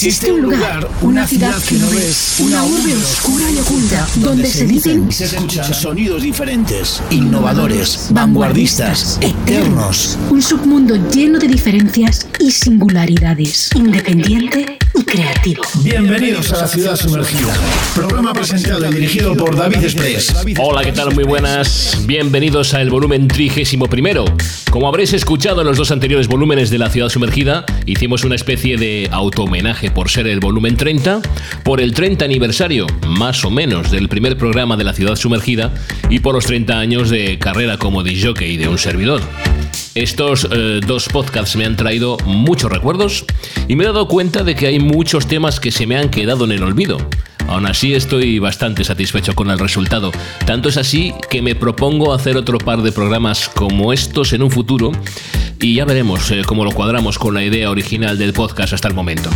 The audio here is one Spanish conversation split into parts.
Existe un lugar, una ciudad que no ves, una urbe oscura y oculta, donde se dicen y se escuchan sonidos diferentes, innovadores, vanguardistas, eternos. Un submundo lleno de diferencias y singularidades, independiente creativo. Bienvenidos a la ciudad sumergida. Programa presentado y dirigido por David Express. Hola, ¿qué tal? Muy buenas. Bienvenidos al volumen trigésimo primero. Como habréis escuchado en los dos anteriores volúmenes de la ciudad sumergida, hicimos una especie de auto-homenaje por ser el volumen 30, por el 30 aniversario, más o menos, del primer programa de la ciudad sumergida y por los 30 años de carrera como DJ de un servidor. Estos eh, dos podcasts me han traído muchos recuerdos y me he dado cuenta de que hay muchos temas que se me han quedado en el olvido. Aún así estoy bastante satisfecho con el resultado. Tanto es así que me propongo hacer otro par de programas como estos en un futuro y ya veremos eh, cómo lo cuadramos con la idea original del podcast hasta el momento.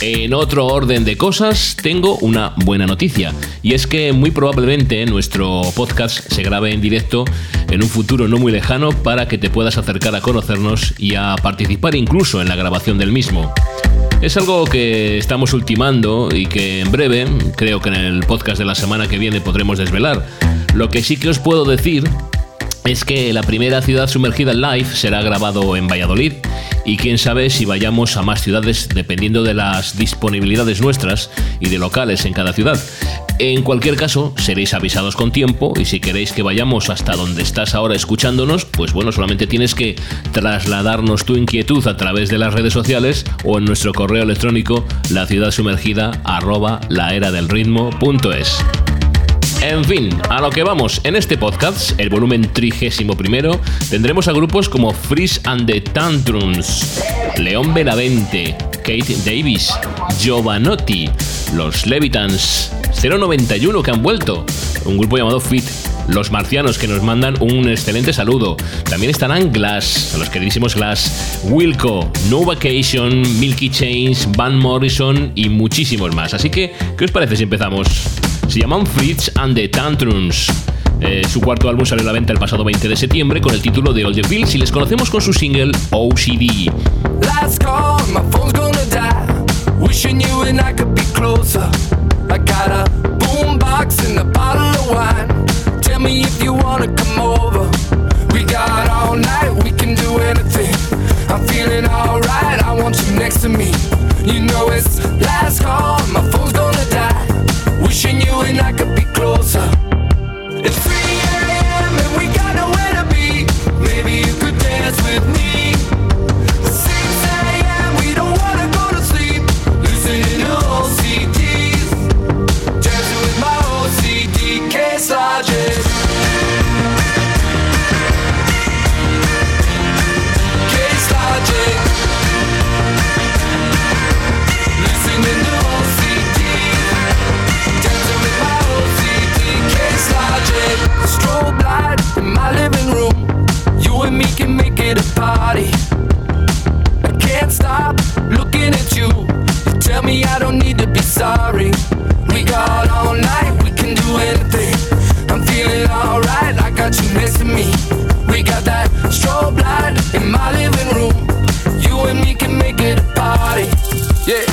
En otro orden de cosas, tengo una buena noticia, y es que muy probablemente nuestro podcast se grabe en directo en un futuro no muy lejano para que te puedas acercar a conocernos y a participar incluso en la grabación del mismo. Es algo que estamos ultimando y que en breve, creo que en el podcast de la semana que viene podremos desvelar. Lo que sí que os puedo decir es que la primera ciudad sumergida live será grabado en Valladolid y quién sabe si vayamos a más ciudades dependiendo de las disponibilidades nuestras y de locales en cada ciudad. En cualquier caso, seréis avisados con tiempo y si queréis que vayamos hasta donde estás ahora escuchándonos, pues bueno, solamente tienes que trasladarnos tu inquietud a través de las redes sociales o en nuestro correo electrónico la ciudad sumergida arroba ritmo.es. En fin, a lo que vamos, en este podcast, el volumen trigésimo primero, tendremos a grupos como Freeze and the Tantrums, León Benavente, Kate Davis, Giovanotti, los Levitans, 091 que han vuelto, un grupo llamado Fit, los marcianos que nos mandan un excelente saludo. También estarán Glass, los queridísimos Glass, Wilco, No Vacation, Milky Chains, Van Morrison y muchísimos más. Así que, ¿qué os parece si empezamos? Se llaman Fritz and the Tantrums. Eh, su cuarto álbum salió a la venta el pasado 20 de septiembre con el título de All the Pills y les conocemos con su single OCD. Feeling alright, I want you next to me. You know it's last call, my It's 3 me can make it a party. I can't stop looking at you. You tell me I don't need to be sorry. We got all night, we can do anything. I'm feeling alright, I got you to me. We got that strobe light in my living room. You and me can make it a party. Yeah,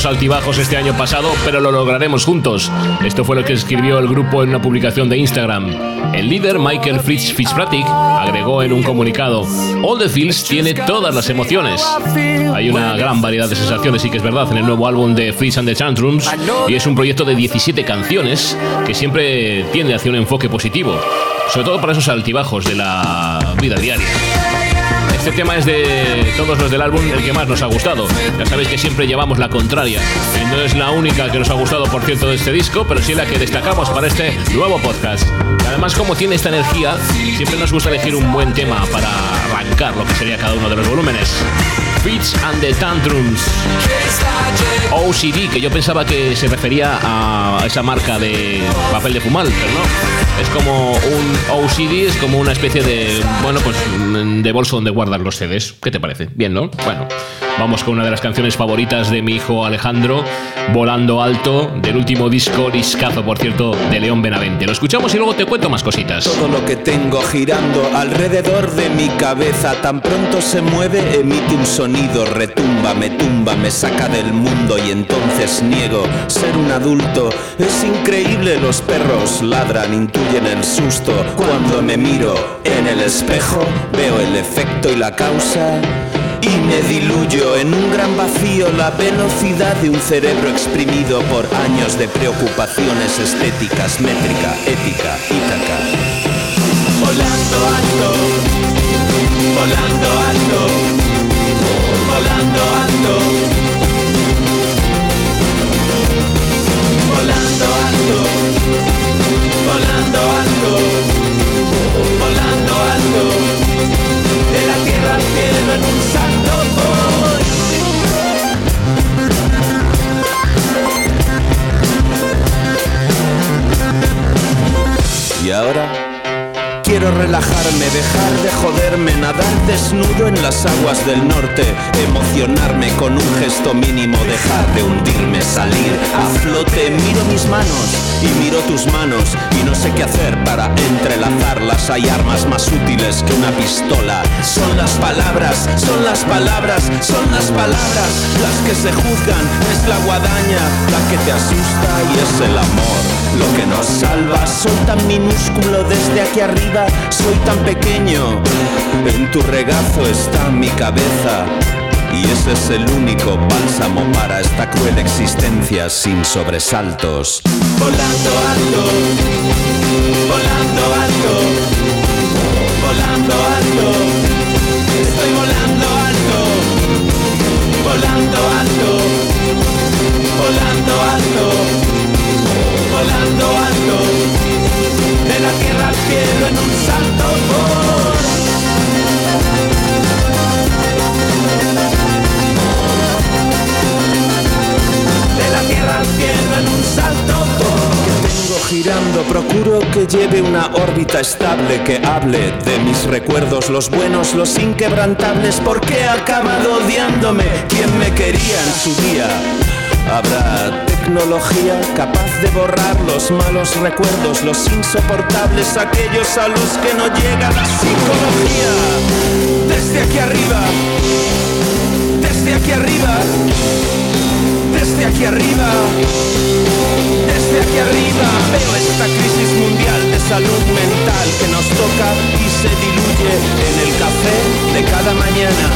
Tantos altibajos este año pasado, pero lo lograremos juntos. Esto fue lo que escribió el grupo en una publicación de Instagram. El líder Michael Fritz Fitzpatrick agregó en un comunicado: All the Feels tiene todas las emociones. Hay una gran variedad de sensaciones, sí que es verdad, en el nuevo álbum de Fritz and the Tantrums, y es un proyecto de 17 canciones que siempre tiende hacia un enfoque positivo, sobre todo para esos altibajos de la vida diaria. Este tema es de todos los del álbum el que más nos ha gustado. Ya sabéis que siempre llevamos la contraria. No es la única que nos ha gustado, por cierto, de este disco, pero sí la que destacamos para este nuevo podcast. Además, como tiene esta energía, siempre nos gusta elegir un buen tema para arrancar lo que sería cada uno de los volúmenes. Beats and the Tantrums. OCD, que yo pensaba que se refería a esa marca de papel de fumar, pero no. Es como un OCD, es como una especie de, bueno, pues de bolso donde guardan los CDs. ¿Qué te parece? Bien, ¿no? Bueno. Vamos con una de las canciones favoritas de mi hijo Alejandro, Volando Alto, del último disco, discazo por cierto, de León Benavente. Lo escuchamos y luego te cuento más cositas. Todo lo que tengo girando alrededor de mi cabeza, tan pronto se mueve, emite un sonido, retumba, me tumba, me saca del mundo y entonces niego ser un adulto. Es increíble, los perros ladran, intuyen el susto. Cuando me miro en el espejo, veo el efecto y la causa y me diluyo en un gran vacío la velocidad de un cerebro exprimido por años de preocupaciones estéticas, métrica, ética, ítaca. Volando alto, volando alto, volando alto. Volando alto, volando alto de la tierra al cielo en un salto Y ahora Quiero relajarme, dejar de joderme, nadar desnudo en las aguas del norte, emocionarme con un gesto mínimo, dejar de hundirme, salir a flote, miro mis manos y miro tus manos y no sé qué hacer para entrelazarlas. Hay armas más útiles que una pistola. Son las palabras, son las palabras, son las palabras las que se juzgan. Es la guadaña la que te asusta y es el amor lo que nos salva. Soy tan minúsculo desde aquí arriba soy tan pequeño, en tu regazo está mi cabeza. Y ese es el único bálsamo para esta cruel existencia sin sobresaltos. Volando alto, volando alto, volando alto, estoy volando alto, volando alto, volando alto, volando alto de la tierra al cielo en un salto De la tierra al cielo en un salto Que tengo girando, procuro que lleve una órbita estable Que hable de mis recuerdos, los buenos, los inquebrantables Porque he acabado odiándome. Quien me quería en su día Habrá tecnología capaz de borrar los malos recuerdos, los insoportables, aquellos a los que no llega la psicología. Desde aquí arriba, desde aquí arriba, desde aquí arriba, desde aquí arriba, veo esta crisis mundial de salud mental que nos toca y se diluye en el café de cada mañana.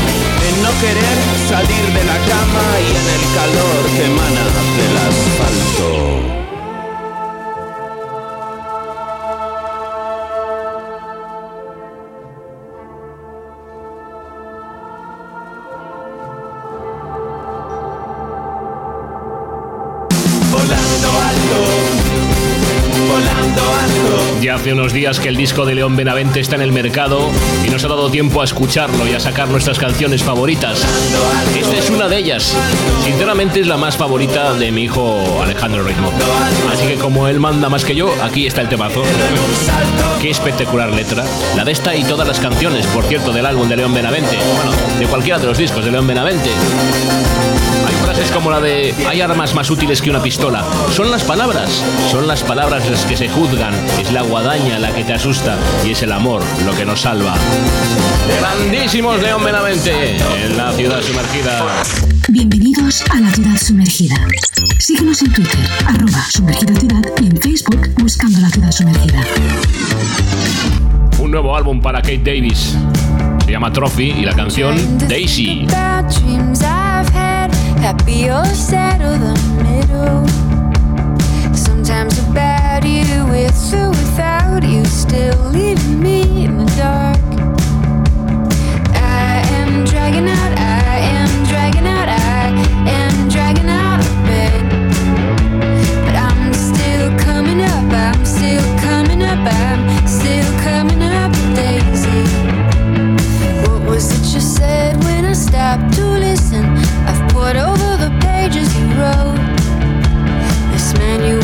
En no querer salir de la cama y en el calor que emana del asfalto. Ya hace unos días que el disco de León Benavente está en el mercado y nos ha dado tiempo a escucharlo y a sacar nuestras canciones favoritas. Esta es una de ellas. Sinceramente es la más favorita de mi hijo Alejandro Ritmo. Así que como él manda más que yo, aquí está el temazo. Qué espectacular letra. La de esta y todas las canciones, por cierto, del álbum de León Benavente. De cualquiera de los discos de León Benavente. Hay frases como la de hay armas más útiles que una pistola. Son las palabras, son las palabras las que se juzgan. Es la guadaña la que te asusta y es el amor lo que nos salva. Grandísimos León Benavente en la ciudad sumergida. Bienvenidos a la ciudad sumergida. Síguenos en Twitter, arroba sumergida ciudad y en Facebook buscando la ciudad sumergida. Un nuevo álbum para Kate Davis. Se llama Trophy y la canción Daisy. Sometimes you, with or without you, still leaving me in the dark. I am dragging out, I am dragging out, I am dragging out of bed. But I'm still coming up, I'm still coming up, I'm still coming up, Daisy. What was it you said when I stopped to listen? I've poured over the pages you wrote. This man you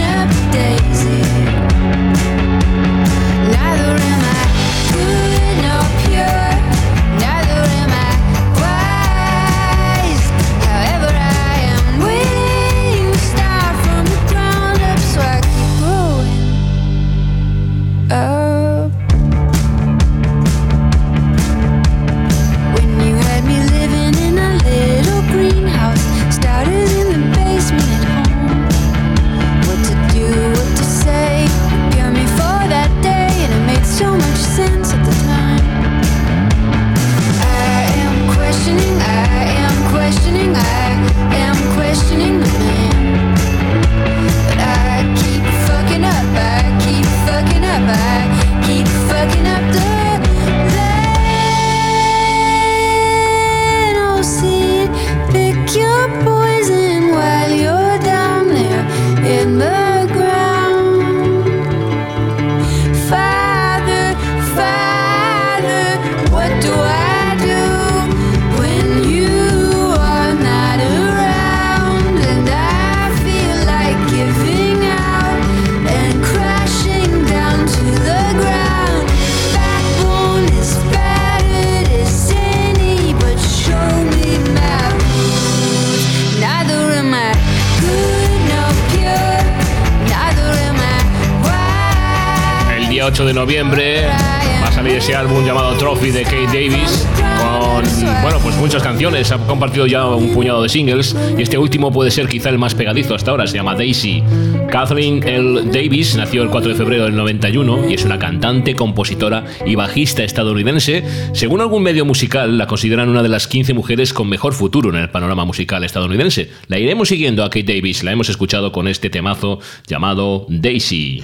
ese álbum llamado Trophy de Kate Davis con, bueno, pues muchas canciones. Ha compartido ya un puñado de singles y este último puede ser quizá el más pegadizo hasta ahora. Se llama Daisy. Kathleen L. Davis nació el 4 de febrero del 91 y es una cantante, compositora y bajista estadounidense. Según algún medio musical, la consideran una de las 15 mujeres con mejor futuro en el panorama musical estadounidense. La iremos siguiendo a Kate Davis. La hemos escuchado con este temazo llamado Daisy.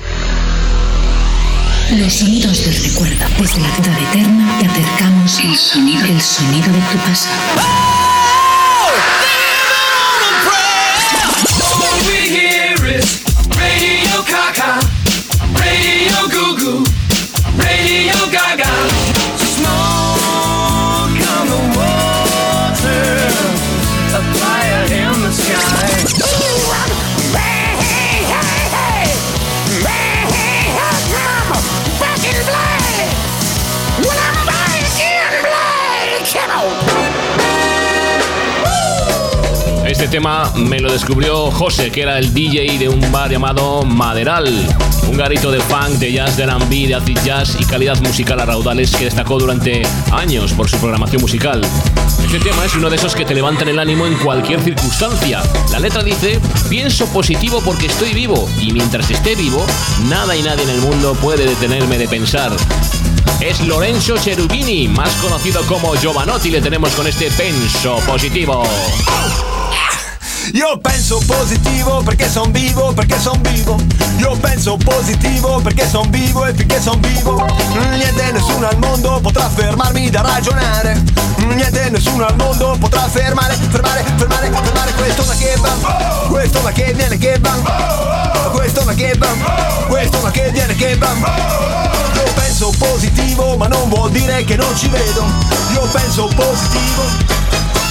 Los sonidos del recuerdo. Desde la ciudad eterna te acercamos el sonido, el sonido de tu pasado. Este tema me lo descubrió José, que era el DJ de un bar llamado Maderal, un garito de funk, de jazz, de R&B, de acid jazz y calidad musical a raudales que destacó durante años por su programación musical. Este tema es uno de esos que te levantan el ánimo en cualquier circunstancia. La letra dice, pienso positivo porque estoy vivo y mientras esté vivo, nada y nadie en el mundo puede detenerme de pensar. Es Lorenzo Cherubini, más conocido como Giovanotti, le tenemos con este penso positivo. Io penso positivo perché son vivo, perché son vivo. Io penso positivo perché son vivo e finché son vivo. Niente nessuno al mondo potrà fermarmi da ragionare. Niente nessuno al mondo potrà fermare, fermare, fermare, fermare questo ma che va. Questo ma che viene che va. Questo ma che va. Questo ma che viene che va. Io penso positivo ma non vuol dire che non ci vedo. Io penso positivo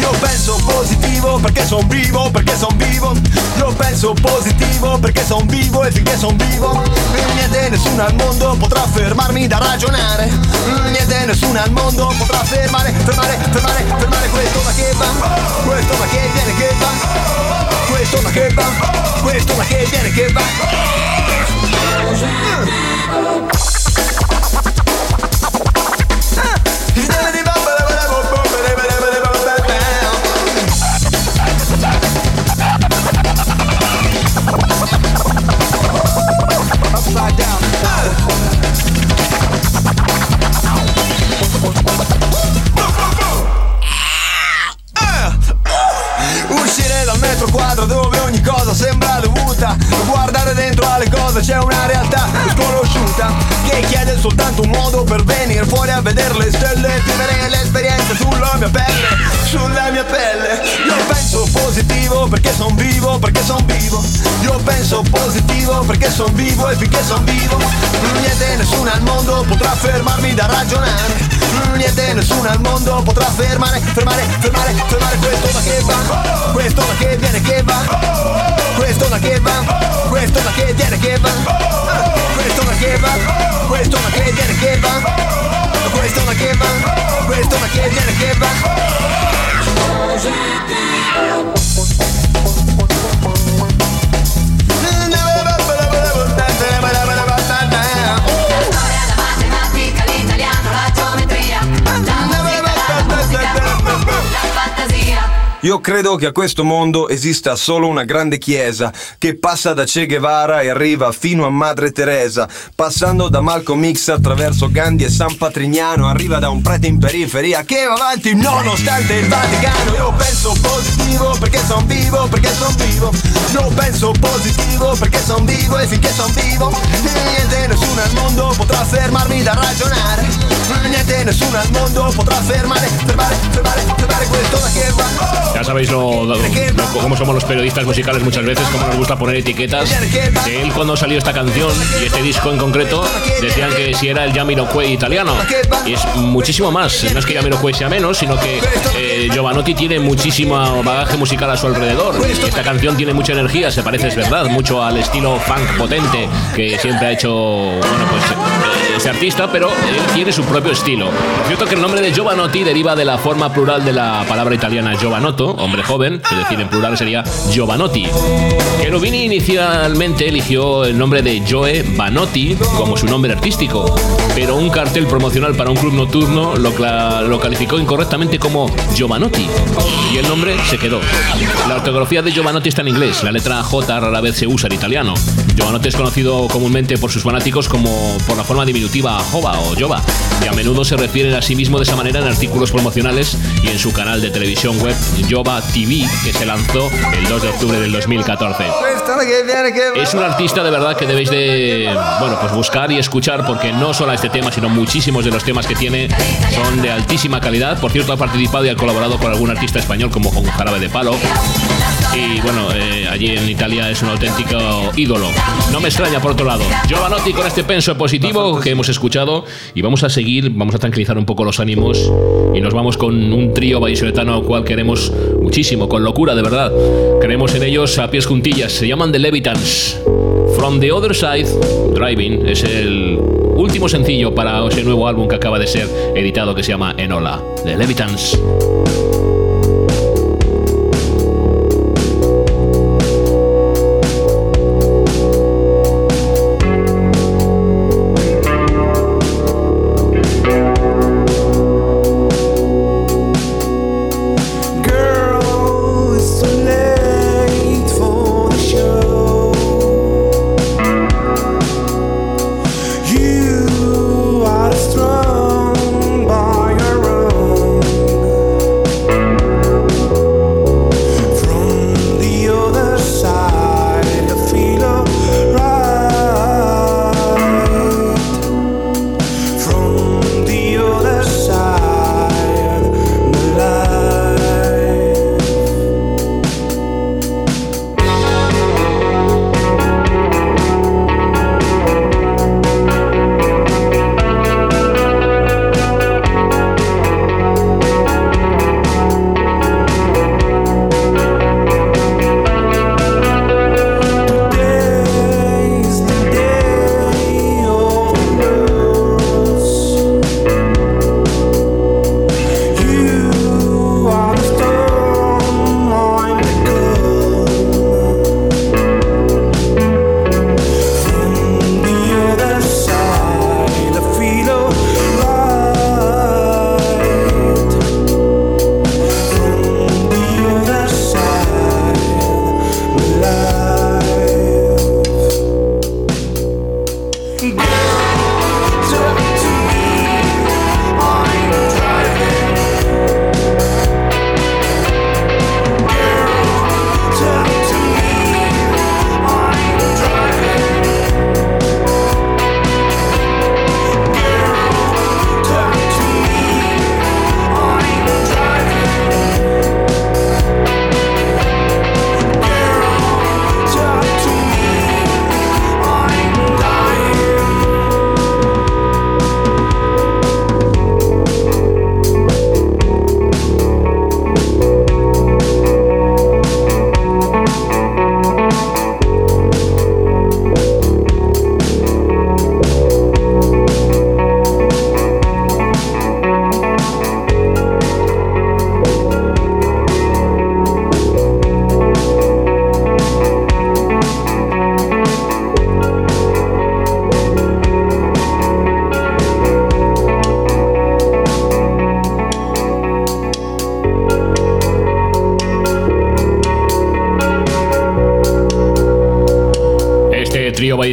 io penso positivo perché son vivo, perché son vivo. Io penso positivo perché son vivo e finché son vivo. Niente nessuno al mondo potrà fermarmi da ragionare. Niente nessuno al mondo potrà fermare, fermare, fermare, fermare questo ma che va. Questo ma che viene che va. Questo ma che va. Questo ma che viene che va. Ah! Ah! Ah! Uscire dal metro quadro dove ogni cosa sembra c'è una realtà sconosciuta Che chiede soltanto un modo per venire fuori a vedere le stelle Vivere l'esperienza sulla mia pelle, sulla mia pelle. Io penso positivo perché son vivo, perché son vivo. Io penso positivo perché son vivo e finché son vivo Niente nessuno al mondo potrà fermarmi da ragionare Niente nessuno al mondo potrà fermare, fermare, fermare, fermare questo ma che va. Questo ma che viene che va. Questo ma che va, questo ma che viene che va, questo ma che va, questo ma che viene che va, questo ma che va, questo ma che viene che va. Io credo che a questo mondo esista solo una grande chiesa che passa da Che Guevara e arriva fino a Madre Teresa, passando da Malcolm X attraverso Gandhi e San Patrignano, arriva da un prete in periferia che va avanti nonostante il Vaticano. Io penso positivo perché son vivo, perché son vivo. Io penso positivo perché son vivo e finché son vivo, niente nessuno al mondo potrà fermarmi da ragionare. Niente nessuno al mondo potrà fermare, fermare, fermare, fermare questo da che va. Ya sabéis lo, lo- lo- cómo somos los periodistas musicales muchas veces, cómo nos gusta poner etiquetas. De él cuando salió esta canción y este disco en concreto, decían que si era el Jamiroquai italiano. Y es muchísimo más. No es que Jamiroquai sea menos, sino que eh, Giovanotti tiene muchísimo bagaje musical a su alrededor. Y esta canción tiene mucha energía, se parece, es verdad, mucho al estilo funk potente que siempre ha hecho, bueno, pues ese artista, pero él tiene su propio estilo. Por cierto que el nombre de Giovanotti deriva de la forma plural de la palabra italiana Giovanotto, hombre joven, es decir, en plural sería Giovanotti. Cherubini inicialmente eligió el nombre de Joe Banotti como su nombre artístico, pero un cartel promocional para un club nocturno lo, lo calificó incorrectamente como Giovanotti y el nombre se quedó. La ortografía de Giovanotti está en inglés, la letra J rara vez se usa en italiano. Giovanotti es conocido comúnmente por sus fanáticos como por la forma diminutiva Jova o Jova, y a menudo se refieren a sí mismo de esa manera en artículos promocionales y en su canal de televisión web Jova TV, que se lanzó el 2 de octubre del 2014. Es un artista de verdad que debéis de bueno pues buscar y escuchar porque no solo este tema sino muchísimos de los temas que tiene son de altísima calidad. Por cierto ha participado y ha colaborado con algún artista español como con Jarabe de Palo. Y bueno, eh, allí en Italia es un auténtico ídolo. No me extraña por otro lado. Giovanotti con este penso positivo que hemos escuchado y vamos a seguir, vamos a tranquilizar un poco los ánimos y nos vamos con un trío vallisoletano al cual queremos muchísimo, con locura de verdad. Creemos en ellos a pies juntillas, se llaman The Levitans. From the Other Side, Driving, es el último sencillo para ese nuevo álbum que acaba de ser editado que se llama Enola, The Levitans.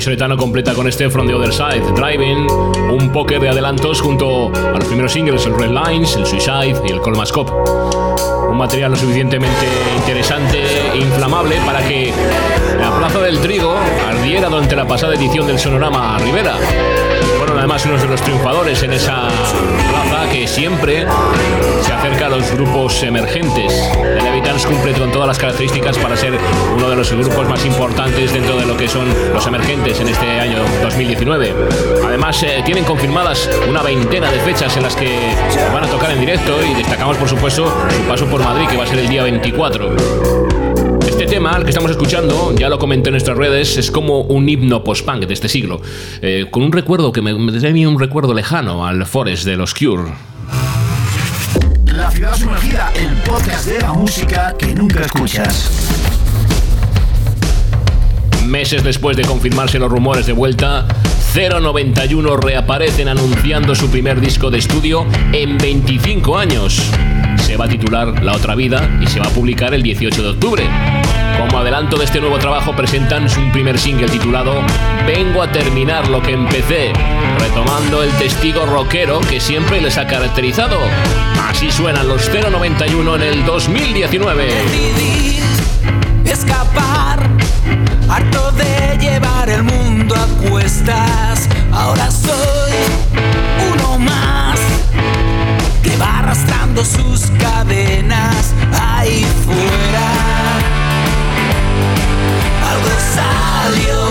Vallisoletano completa con este From the Other Side, Driving, un póker de adelantos junto a los primeros singles, el Red Lines, el Suicide y el Colmascope. Un material lo suficientemente interesante e inflamable para que la Plaza del Trigo ardiera durante la pasada edición del Sonorama Rivera. Fueron además unos de los triunfadores en esa plaza que siempre acerca a los grupos emergentes. The Levitans cumple con todas las características para ser uno de los grupos más importantes dentro de lo que son los emergentes en este año 2019. Además, eh, tienen confirmadas una veintena de fechas en las que van a tocar en directo y destacamos, por supuesto, su paso por Madrid, que va a ser el día 24. Este tema, el que estamos escuchando, ya lo comenté en nuestras redes, es como un himno post-punk de este siglo, eh, con un recuerdo que me, me trae un recuerdo lejano al Forest de los Cure. Ciudad sumergida, el podcast de la música que nunca escuchas. Meses después de confirmarse los rumores de vuelta, 091 reaparecen anunciando su primer disco de estudio en 25 años. Se va a titular La otra vida y se va a publicar el 18 de octubre. Como adelanto de este nuevo trabajo presentan un primer single titulado Vengo a terminar lo que empecé, retomando el testigo rockero que siempre les ha caracterizado. Así suenan los 091 en el 2019. Decidí escapar, harto de llevar el mundo a cuestas. Ahora soy uno más que va arrastrando sus cadenas ahí fuera. Algo salió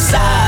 começar.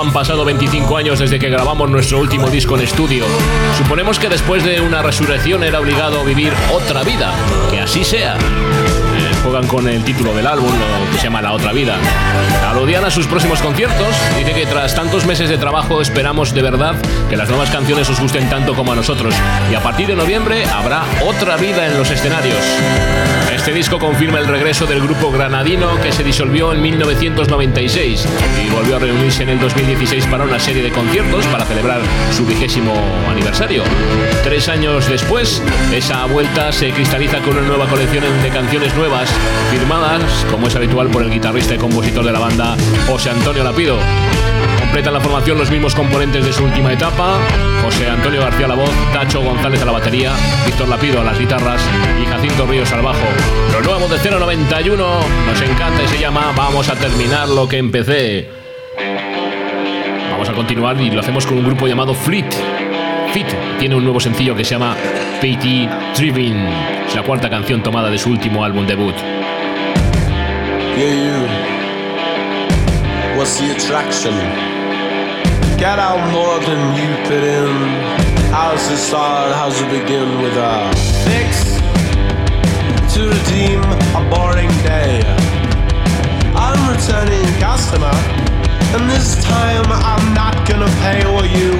Han pasado 25 años desde que grabamos nuestro último disco en estudio. Suponemos que después de una resurrección era obligado a vivir otra vida. Que así sea. Juegan con el título del álbum, lo que se llama La Otra Vida. Aludían a sus próximos conciertos. Dice que tras tantos meses de trabajo esperamos de verdad que las nuevas canciones os gusten tanto como a nosotros. Y a partir de noviembre habrá otra vida en los escenarios. Este disco confirma el regreso del grupo granadino que se disolvió en 1996 y volvió a reunirse en el 2016 para una serie de conciertos para celebrar su vigésimo aniversario. Tres años después, esa vuelta se cristaliza con una nueva colección de canciones nuevas, firmadas, como es habitual, por el guitarrista y compositor de la banda, José Antonio Lapido. Completan la formación los mismos componentes de su última etapa, José Antonio García a la voz, Tacho González a la batería, Víctor Lapido a las guitarras y Jacinto Ríos al bajo. Lo nuevo de 091 nos encanta y se llama Vamos a terminar lo que empecé. Vamos a continuar y lo hacemos con un grupo llamado Fleet. Fit tiene un nuevo sencillo que se llama Petey Driven. Es la cuarta canción tomada de su último álbum debut. Yeah, you. What's the attraction? Get out more than you put in. How's it start? How's it begin with a fix? To redeem a boring day. I'm returning customer, and this time I'm not gonna pay what you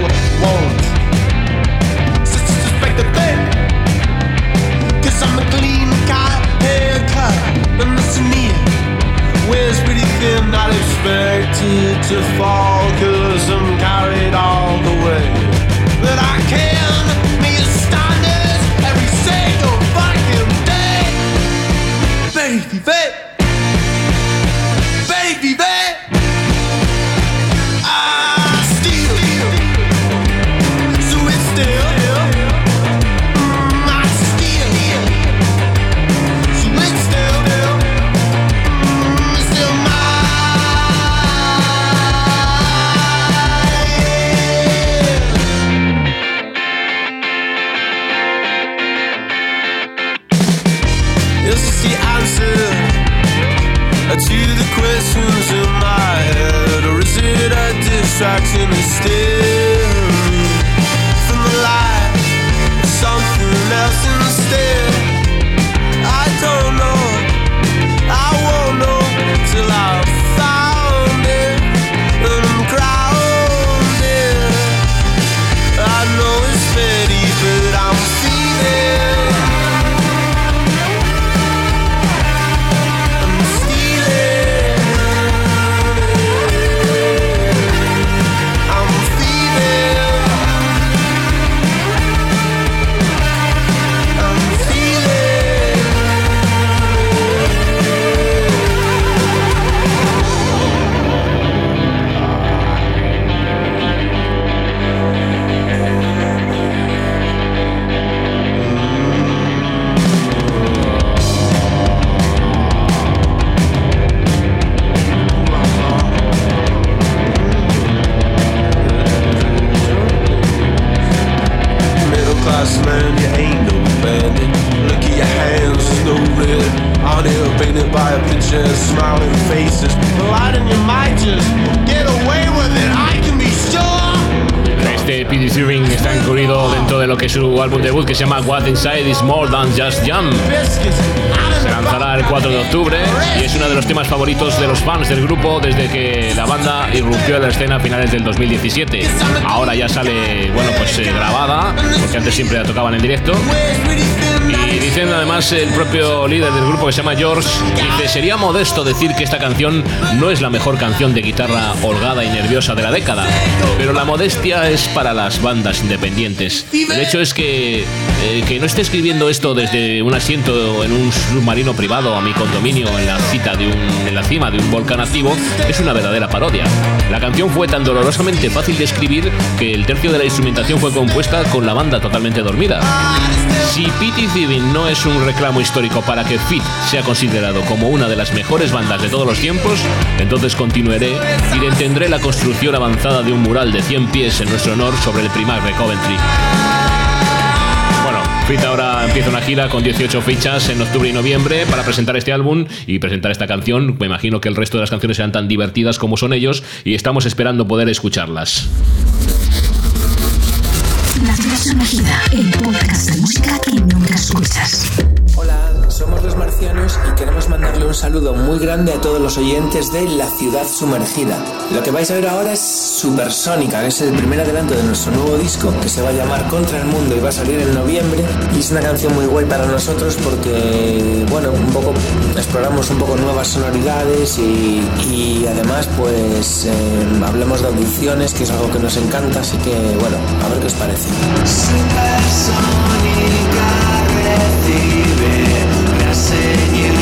won't. Suspect the thing, cause I'm a clean cut, haircut, and listen here. Wears pretty thin, not expected to fall, cause I'm carried all the way. That I can be a standard every single fucking day. Baby. Baby, se llama What Inside is More Than Just Jam. Se lanzará el 4 de octubre y es uno de los temas favoritos de los fans del grupo desde que la banda irrumpió en la escena a finales del 2017. Ahora ya sale, bueno, pues eh, grabada, porque antes siempre la tocaban en directo. Y dicen además el propio líder del grupo que se llama George, dice, sería modesto decir que esta canción no es la mejor canción de guitarra holgada y nerviosa de la década, pero la modestia es para las bandas independientes. El hecho es que, eh, que no esté escribiendo esto desde un asiento en un submarino privado a mi condominio en la, cita de un, en la cima de un volcán activo es una verdadera parodia. La canción fue tan dolorosamente fácil de escribir que el tercio de la instrumentación fue compuesta con la banda totalmente dormida. Si Pity Thieving no es un reclamo histórico para que Fit sea considerado como una de las mejores bandas de todos los tiempos, entonces continuaré y detendré la construcción avanzada de un mural de 100 pies en nuestro honor sobre el Primark de Coventry. Fit ahora empieza una gira con 18 fichas en octubre y noviembre para presentar este álbum y presentar esta canción. Me imagino que el resto de las canciones serán tan divertidas como son ellos y estamos esperando poder escucharlas. La sumergida, el podcast de música que nunca escuchas. Hola, somos los marcianos y queremos mandarle un saludo muy grande a todos los oyentes de La Ciudad Sumergida. Lo que vais a ver ahora es Supersónica, que es el primer adelanto de nuestro nuevo disco que se va a llamar Contra el Mundo y va a salir en noviembre. Y es una canción muy guay para nosotros porque, bueno, un poco exploramos un poco nuevas sonoridades y, además, pues, eh, hablamos de audiciones, que es algo que nos encanta, así que, bueno, a ver qué os parece. in you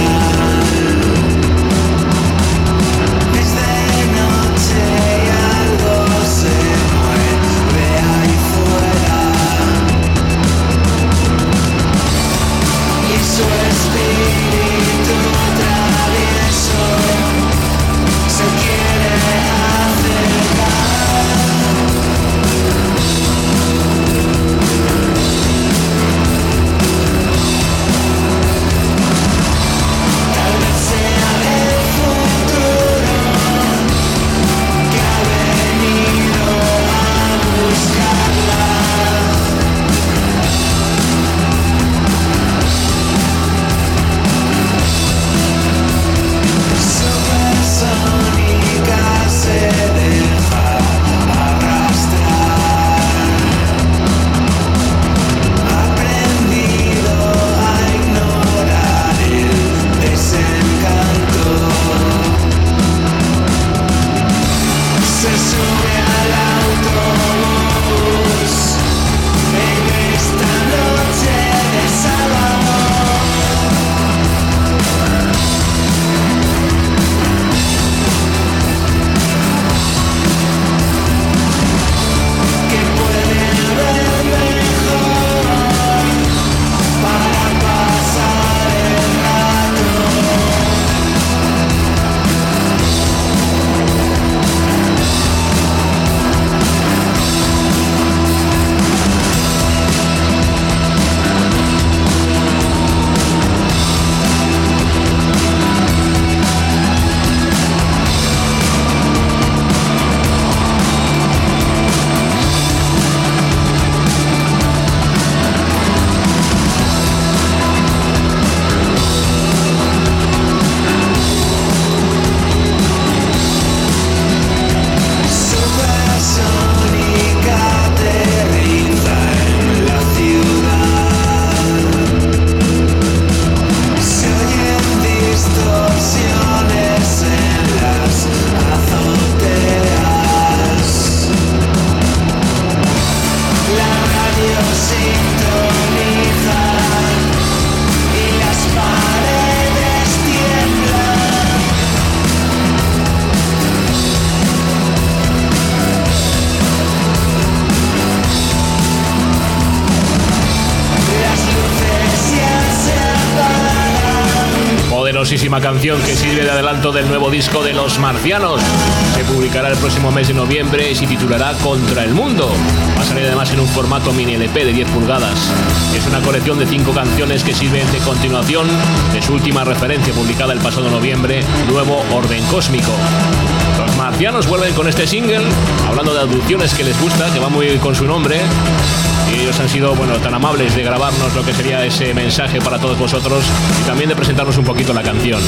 canción que sirve de adelanto del nuevo disco de Los Marcianos. Se publicará el próximo mes de noviembre y se titulará Contra el Mundo. Va a salir además en un formato mini LP de 10 pulgadas. Es una colección de cinco canciones que sirven de continuación de su última referencia publicada el pasado noviembre, Nuevo Orden Cósmico. Los marcianos vuelven con este single, hablando de aducciones que les gusta, que va muy con su nombre, y ellos han sido bueno tan amables de grabarnos lo que sería ese mensaje para todos vosotros y también de presentarnos un poquito la canción.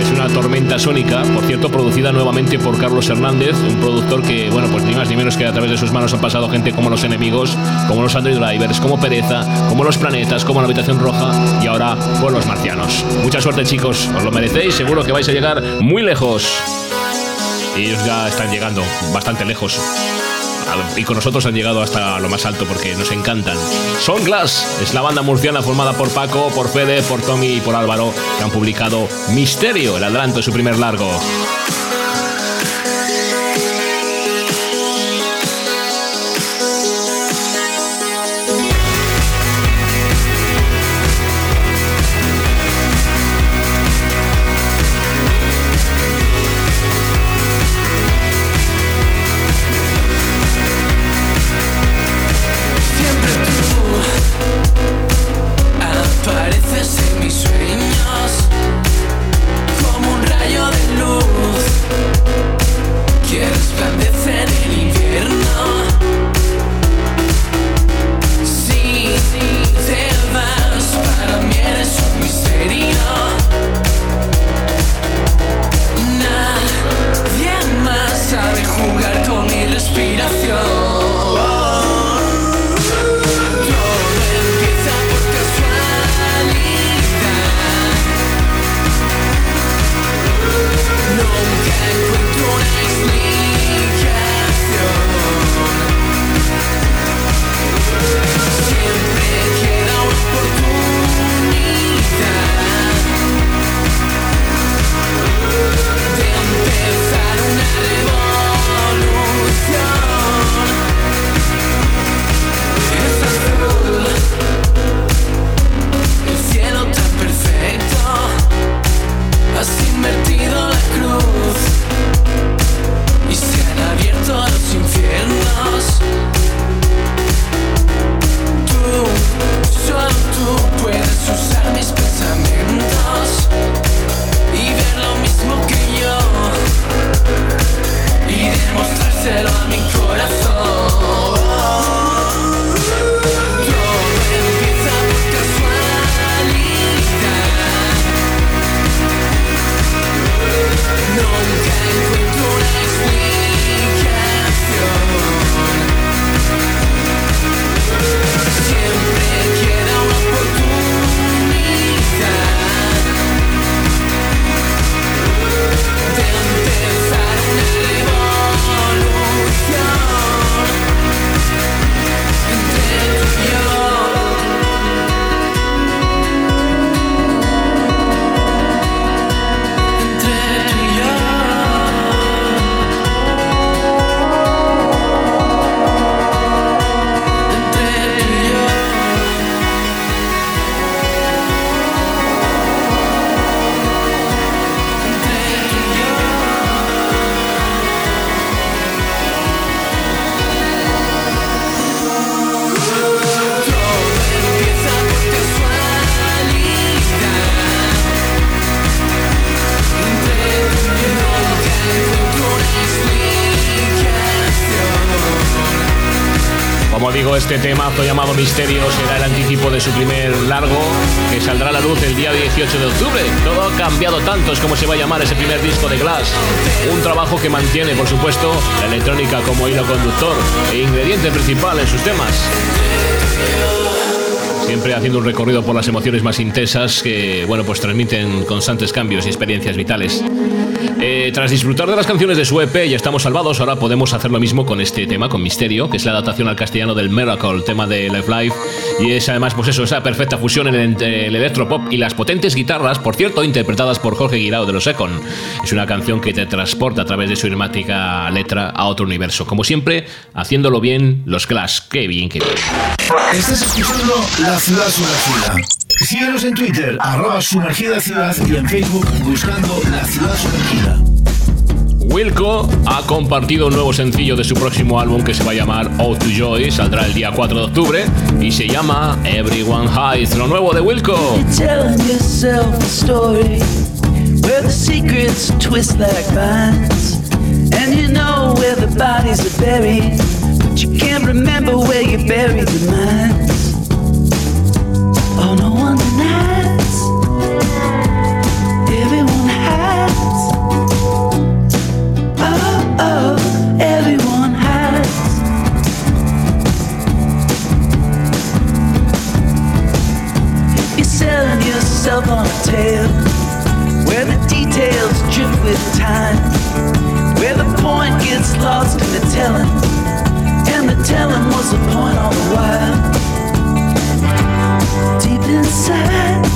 Es una tormenta sónica, por cierto, producida nuevamente por Carlos Hernández, un productor que, bueno, pues ni más ni menos que a través de sus manos han pasado gente como Los Enemigos, como Los Android Drivers, como Pereza, como Los Planetas, como La Habitación Roja y ahora por Los Marcianos. Mucha suerte, chicos, os lo merecéis, seguro que vais a llegar muy lejos. Y ellos ya están llegando bastante lejos y con nosotros han llegado hasta lo más alto porque nos encantan. Son Glass es la banda murciana formada por Paco, por Fede, por Tommy y por Álvaro que han publicado Misterio, el adelanto de su primer largo. Este temazo llamado Misterio será el anticipo de su primer largo que saldrá a la luz el día 18 de octubre. Todo ha cambiado tanto, es como se va a llamar ese primer disco de Glass. Un trabajo que mantiene, por supuesto, la electrónica como hilo conductor e ingrediente principal en sus temas siempre haciendo un recorrido por las emociones más intensas que, bueno, pues transmiten constantes cambios y experiencias vitales. Eh, tras disfrutar de las canciones de su EP, ya estamos salvados. Ahora podemos hacer lo mismo con este tema, con Misterio, que es la adaptación al castellano del Miracle, tema de Life Life. Y es además, pues eso, esa perfecta fusión entre el electropop y las potentes guitarras, por cierto, interpretadas por Jorge Guirao de los Econ. Es una canción que te transporta a través de su enigmática letra a otro universo. Como siempre, haciéndolo bien, los Clash. Qué bien, qué bien. Estás escuchando La Ciudad Sumergida. Síguenos en Twitter, arroba sumergida ciudad y en Facebook buscando La Ciudad Sumergida. Wilco ha compartido un nuevo sencillo de su próximo álbum que se va a llamar Out to Joy, saldrá el día 4 de octubre y se llama Everyone Hides, lo nuevo de Wilco. telling yourself a story yourself on a tale where the details drift with time, where the point gets lost in the telling, and the telling was the point all the while. Deep inside,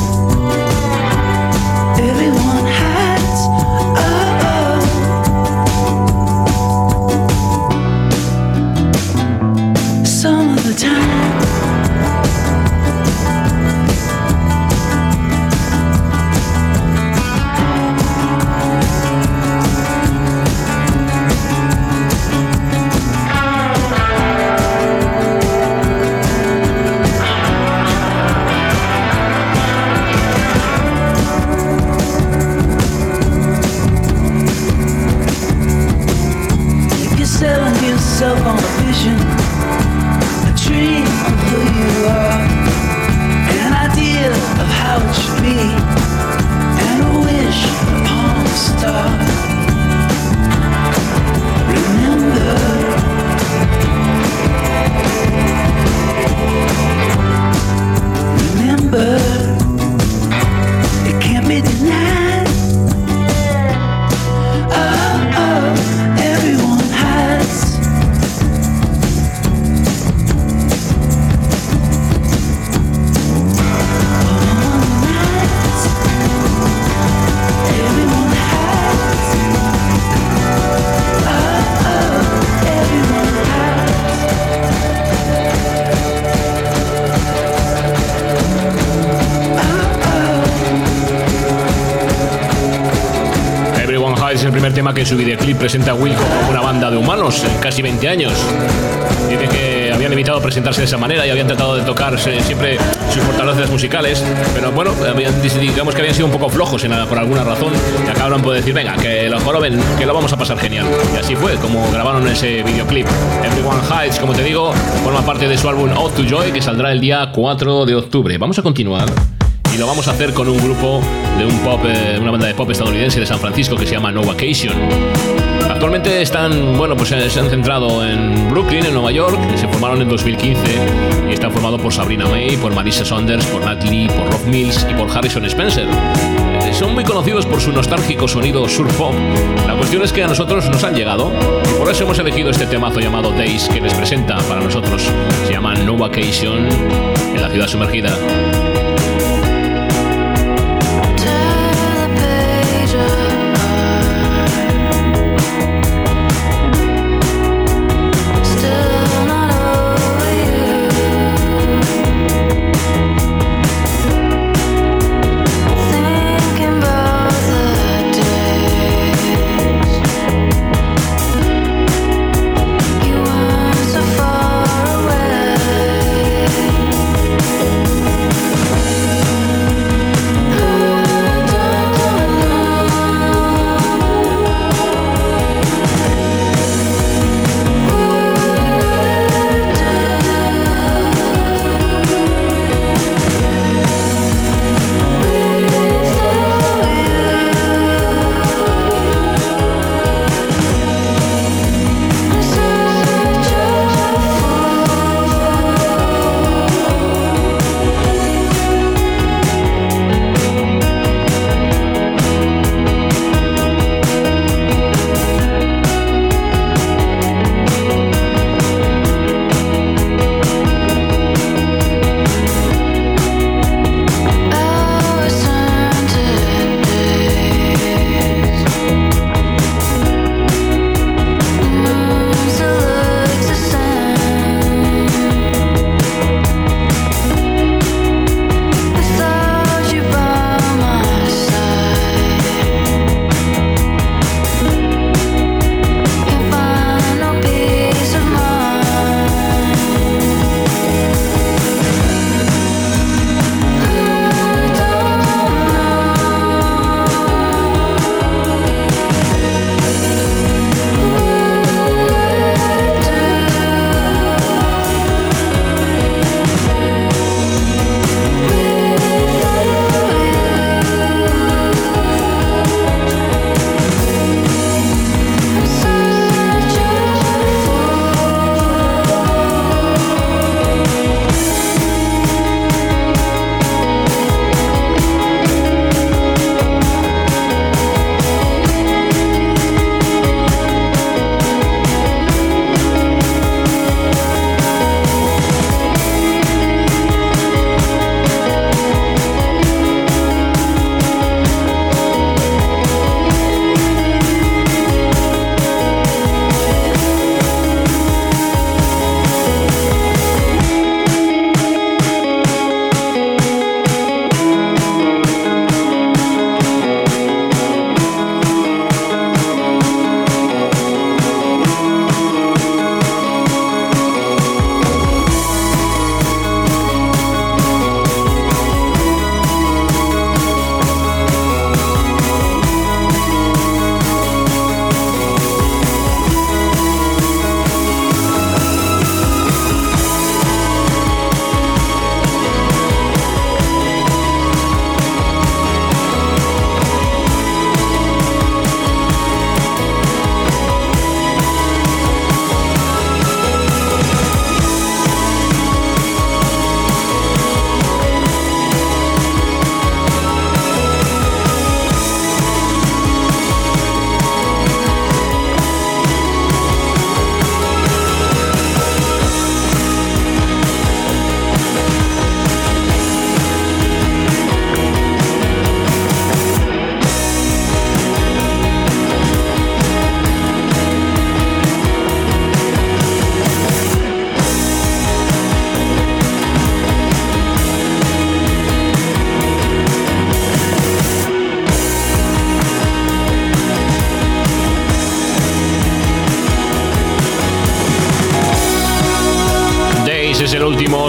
tema que en su videoclip presenta a Wilco como una banda de humanos en casi 20 años. Dice que habían evitado presentarse de esa manera y habían tratado de tocar siempre sus fortalezas musicales, pero bueno, digamos que habían sido un poco flojos en, por alguna razón y acabaron por decir, venga, que lo joroben, que lo vamos a pasar genial. Y así fue como grabaron ese videoclip. Everyone Hides, como te digo, forma parte de su álbum Out to Joy que saldrá el día 4 de octubre. Vamos a continuar y lo vamos a hacer con un grupo de un pop, eh, una banda de pop estadounidense de San Francisco que se llama No Vacation. Actualmente están, bueno, pues eh, se han centrado en Brooklyn, en Nueva York, se formaron en 2015 y están formados por Sabrina May, por Marisa Saunders, por Nat Lee, por Rob Mills y por Harrison Spencer. Eh, Son muy conocidos por su nostálgico sonido surf pop. La cuestión es que a nosotros nos han llegado y por eso hemos elegido este temazo llamado Days que les presenta para nosotros. Se llama No Vacation en la ciudad sumergida.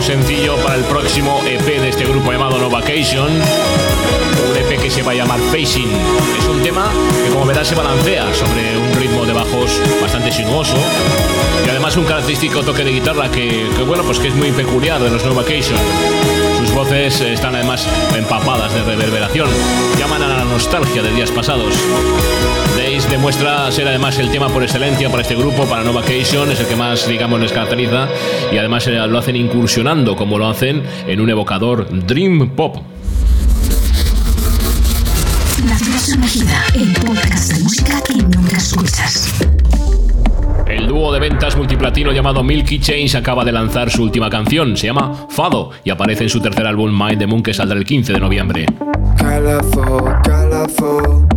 Sencillo para el próximo EP de este grupo llamado No Vacation. Un EP que se va a llamar Facing. Es un tema que como verás se balancea sobre un ritmo de bajos bastante sinuoso y además un característico toque de guitarra que, que bueno, pues que es muy peculiar de los No Vacation. Sus voces están además empapadas de reverberación, llaman a la nostalgia de días pasados. Days demuestra ser además el tema por excelencia para este grupo, para No Vacation, es el que más, digamos, les caracteriza y además eh, lo hacen incursionando como lo hacen en un evocador Dream Pop. La el podcast de música que nunca escuchas. El dúo de ventas multiplatino llamado Milky Change acaba de lanzar su última canción, se llama Fado y aparece en su tercer álbum Mind the Moon que saldrá el 15 de noviembre. Colorful, colorful.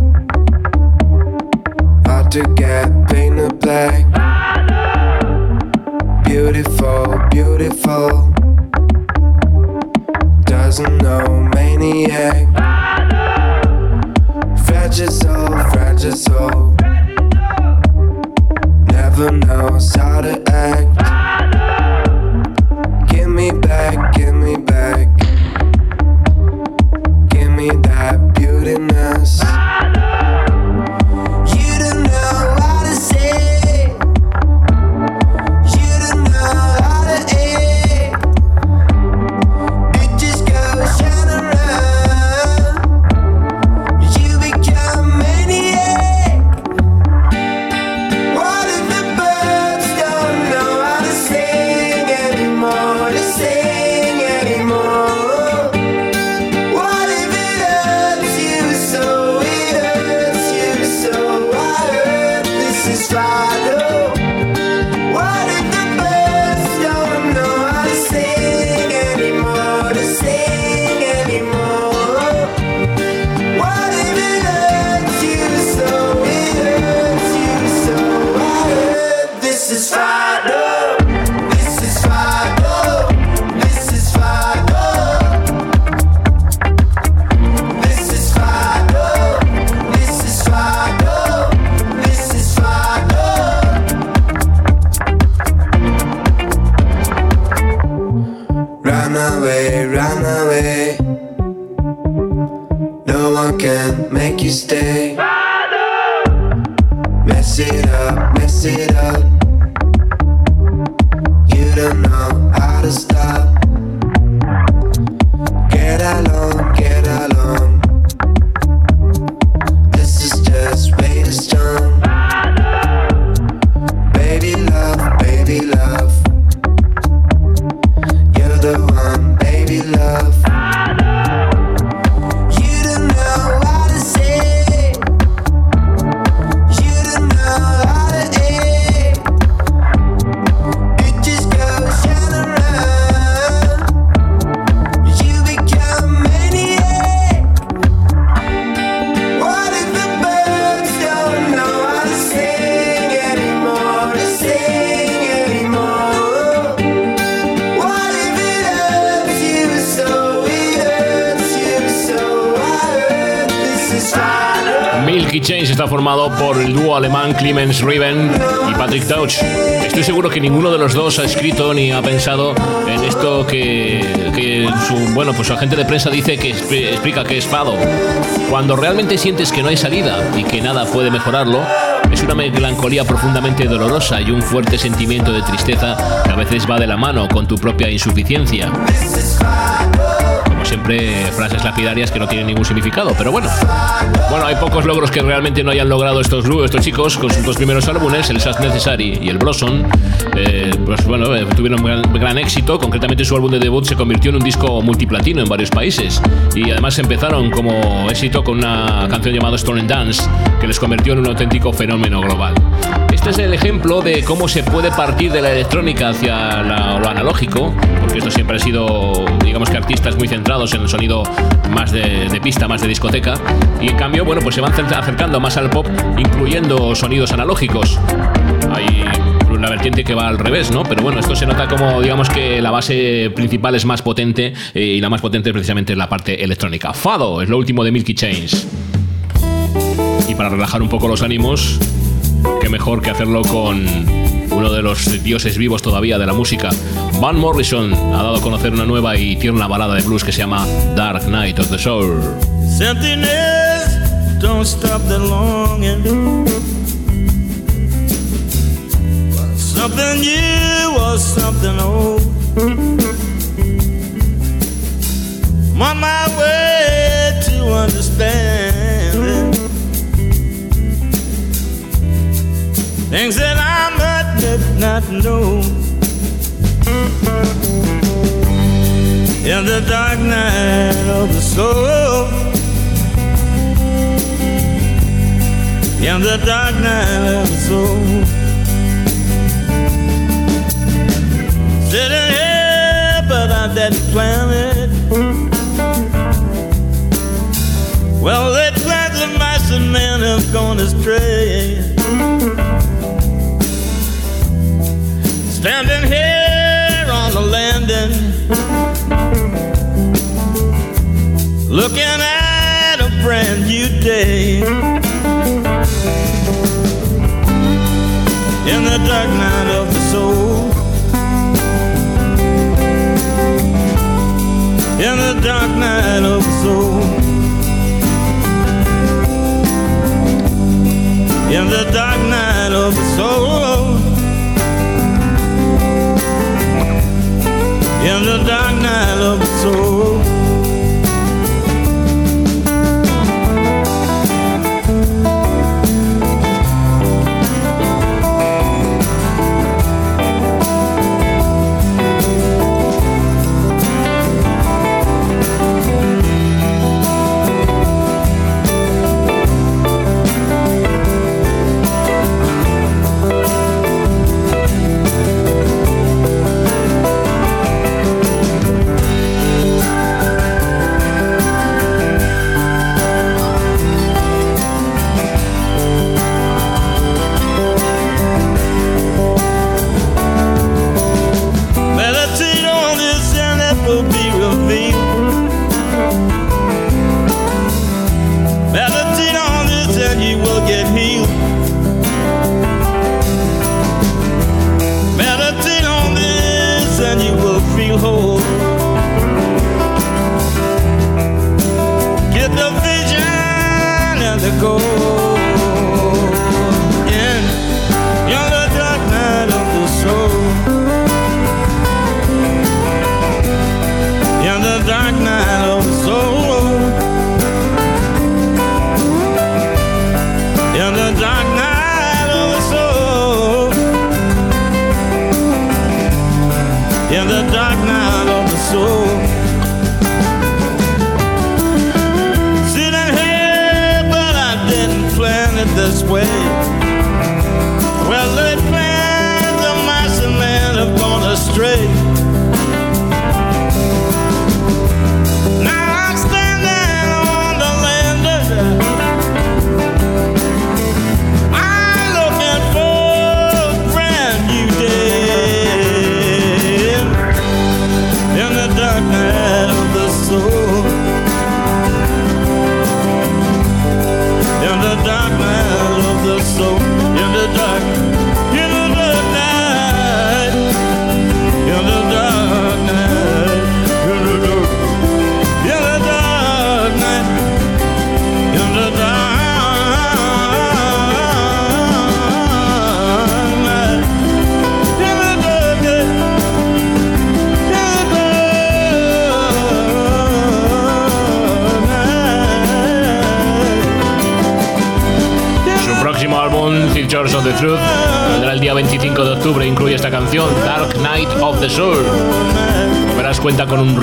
Hard to get painted black. Beautiful, beautiful. Doesn't know maniac. Fragile fragile. Never knows how to act. Give me back, give me Clemens Riven y Patrick Touch. Estoy seguro que ninguno de los dos ha escrito ni ha pensado en esto que, su, bueno, pues su agente de prensa dice que expli- explica que es fado. Cuando realmente sientes que no hay salida y que nada puede mejorarlo, es una melancolía profundamente dolorosa y un fuerte sentimiento de tristeza que a veces va de la mano con tu propia insuficiencia. Siempre, frases lapidarias que no tienen ningún significado, pero bueno. Bueno, hay pocos logros que realmente no hayan logrado estos, estos chicos con sus dos primeros álbumes, el Sad Necessary y el Blossom. Eh, pues bueno, eh, tuvieron gran, gran éxito. Concretamente, su álbum de debut se convirtió en un disco multiplatino en varios países. Y además empezaron como éxito con una canción llamada Stone and Dance, que les convirtió en un auténtico fenómeno global. Este es el ejemplo de cómo se puede partir de la electrónica hacia la- lo analógico, porque esto siempre ha sido, digamos que artistas muy centrados en el sonido más de, pista, más de discoteca, y en cambio, bueno, pues se van acercando más al pop, incluyendo sonidos analógicos. Hay una vertiente que va al revés, ¿no? Pero bueno, esto se nota como, digamos que la base principal es más potente, eh, y la más potente precisamente es la parte electrónica. Fado es lo último de Milky Chains. Y para relajar un poco los ánimos, qué mejor que hacerlo con uno de los dioses vivos todavía de la música, Van Morrison ha dado a conocer una nueva y tierna balada de blues que se llama Dark Knight of the Soul. Don't stop the longing. Something new or something old. I'm on my way to understand things that I might not know. In the dark night of the soul. In the dark night of the soul. Sitting here, but I didn't plan it. Well, they the mice and men have gone astray. Standing here looking at a brand new day. In the dark night of the soul. In the dark night of the soul. In the dark night of the soul. Dark night of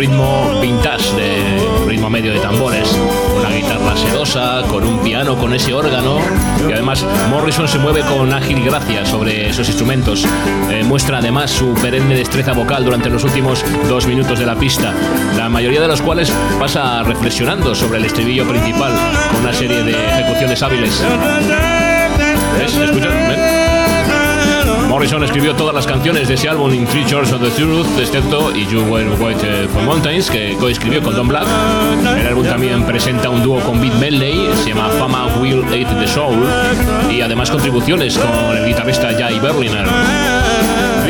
ritmo vintage, de ritmo medio de tambores, una guitarra sedosa, con un piano, con ese órgano. Y además, Morrison se mueve con ágil gracia sobre esos instrumentos. Eh, muestra además su perenne destreza vocal durante los últimos dos minutos de la pista, la mayoría de los cuales pasa reflexionando sobre el estribillo principal con una serie de ejecuciones hábiles. ¿Ves? ¿Escuchan? ¿Ven? Morrison escribió todas las canciones de ese álbum In Three Chords of the Truth, excepto Y You Were White eh, for Mountains, que coescribió con Don Black. El álbum también presenta un dúo con Beat Medley, se llama Fama Will Eat the Soul, y además contribuciones con el guitarrista Jay Berliner.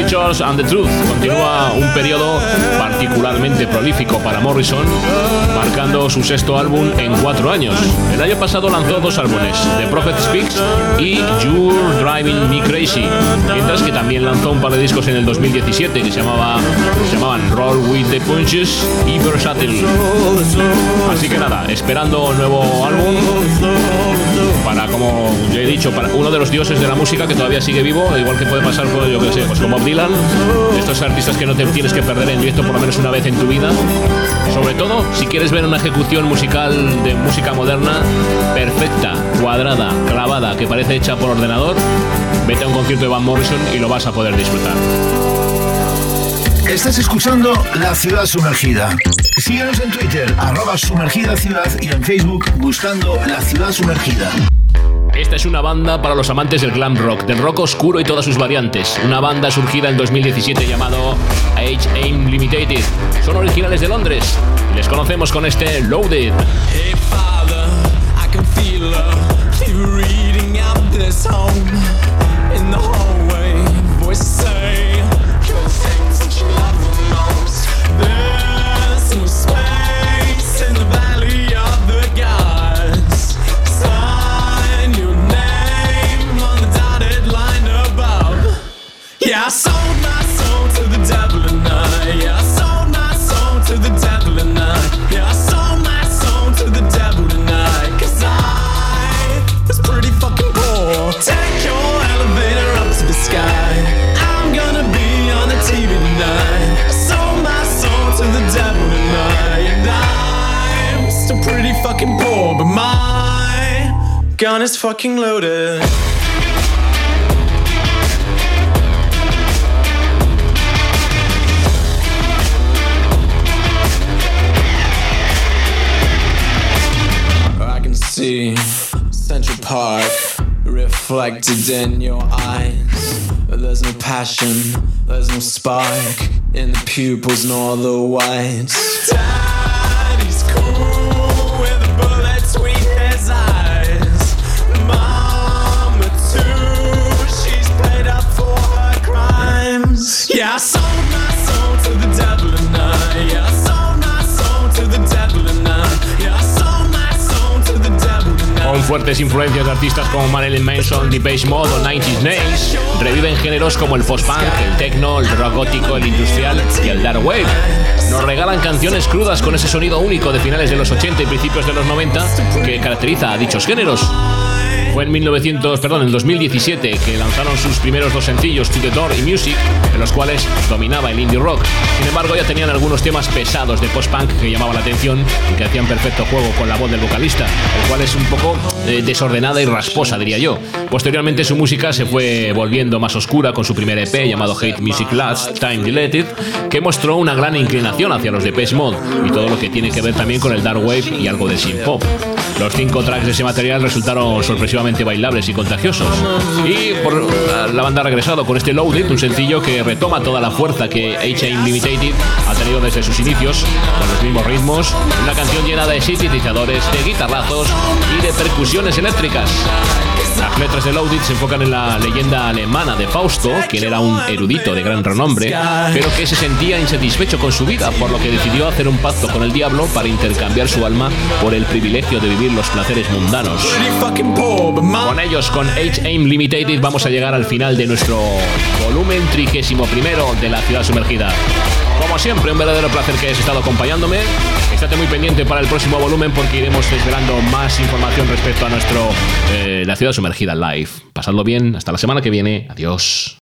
Creatures and the Truth continúa un periodo particularmente prolífico para Morrison, marcando su sexto álbum en cuatro años. El año pasado lanzó dos álbumes, The Prophet Speaks y You're Driving Me Crazy, mientras que también lanzó un par de discos en el 2017 que se, llamaba, llamaban Roll with the Punches y Versatile. Así que nada, esperando nuevo álbum para, como ya he dicho, para uno de los dioses de la música que todavía sigue vivo, igual que puede pasar con, yo que sé, pues como Bob Dylan, estos artistas que no te tienes que perder en directo por lo menos una vez en tu vida. Sobre todo, si quieres ver una ejecución musical de música moderna perfecta, cuadrada, clavada, que parece hecha por ordenador, vete a un concierto de Van Morrison y lo vas a poder disfrutar. Estás escuchando La Ciudad Sumergida. Síguenos en Twitter, arroba sumergida ciudad y en Facebook buscando La Ciudad Sumergida. Esta es una banda para los amantes del glam rock, del rock oscuro y todas sus variantes. Una banda surgida en 2017 llamado H-Aim Limited. Son originales de Londres y les conocemos con este Loaded. Hey father, I can feel reading out this home in the hallway. Gun is fucking loaded. I can see Central Park reflected in your eyes. There's no passion, there's no spark in the pupils nor the whites. Influencias de artistas como Marilyn Manson, Depeche Mode o 90s Nails, reviven géneros como el post-punk, el techno, el rock gótico, el industrial y el dark wave. Nos regalan canciones crudas con ese sonido único de finales de los 80 y principios de los 90 que caracteriza a dichos géneros. Fue en 1900, perdón, en 2017 que lanzaron sus primeros dos sencillos, To the Door y Music, en los cuales dominaba el indie rock. Sin embargo, ya tenían algunos temas pesados de post-punk que llamaban la atención y que hacían perfecto juego con la voz del vocalista, el cual es un poco eh, desordenada y rasposa, diría yo. Posteriormente su música se fue volviendo más oscura con su primer EP llamado Hate Music Last Time Deleted, que mostró una gran inclinación hacia los Depeche Mode y todo lo que tiene que ver también con el dark wave y algo de synth pop. Los cinco tracks de ese material resultaron sorpresivamente bailables y contagiosos. Y la banda ha regresado con este Loaded, un sencillo que retoma toda la fuerza que H.A. Limited ha tenido desde sus inicios, con los mismos ritmos, una canción llena de sintetizadores, de guitarrazos y de percusiones eléctricas. Las letras de Loaded se enfocan en la leyenda alemana de Fausto, quien era un erudito de gran renombre, pero que se sentía insatisfecho con su vida, por lo que decidió hacer un pacto con el diablo para intercambiar su alma por el privilegio de vivir los placeres mundanos. Con ellos, con H-Aim Limited, vamos a llegar al final de nuestro volumen trigésimo primero de la ciudad sumergida. Como siempre, un verdadero placer que hayas estado acompañándome. Estate muy pendiente para el próximo volumen porque iremos desvelando más información respecto a nuestro eh, La ciudad sumergida live. Pasadlo bien, hasta la semana que viene. Adiós.